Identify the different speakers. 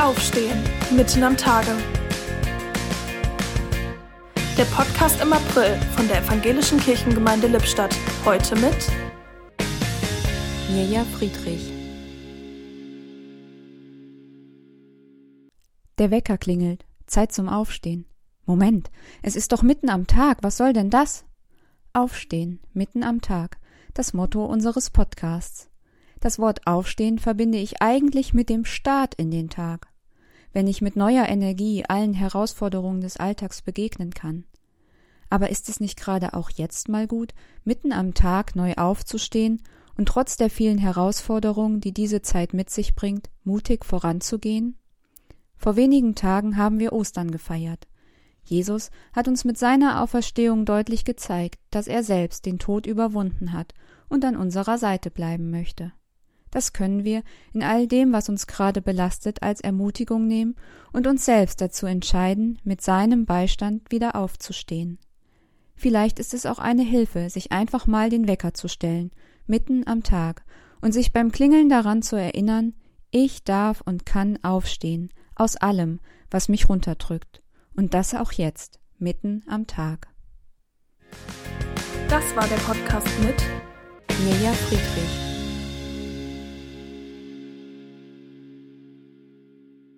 Speaker 1: Aufstehen, mitten am Tage. Der Podcast im April von der Evangelischen Kirchengemeinde Lippstadt. Heute mit
Speaker 2: Mirja Friedrich. Der Wecker klingelt. Zeit zum Aufstehen. Moment, es ist doch mitten am Tag. Was soll denn das? Aufstehen, mitten am Tag. Das Motto unseres Podcasts. Das Wort Aufstehen verbinde ich eigentlich mit dem Start in den Tag, wenn ich mit neuer Energie allen Herausforderungen des Alltags begegnen kann. Aber ist es nicht gerade auch jetzt mal gut, mitten am Tag neu aufzustehen und trotz der vielen Herausforderungen, die diese Zeit mit sich bringt, mutig voranzugehen? Vor wenigen Tagen haben wir Ostern gefeiert. Jesus hat uns mit seiner Auferstehung deutlich gezeigt, dass er selbst den Tod überwunden hat und an unserer Seite bleiben möchte. Das können wir in all dem, was uns gerade belastet, als Ermutigung nehmen und uns selbst dazu entscheiden, mit seinem Beistand wieder aufzustehen. Vielleicht ist es auch eine Hilfe, sich einfach mal den Wecker zu stellen, mitten am Tag, und sich beim Klingeln daran zu erinnern, ich darf und kann aufstehen, aus allem, was mich runterdrückt, und das auch jetzt, mitten am Tag.
Speaker 1: Das war der Podcast mit
Speaker 2: Mirja Friedrich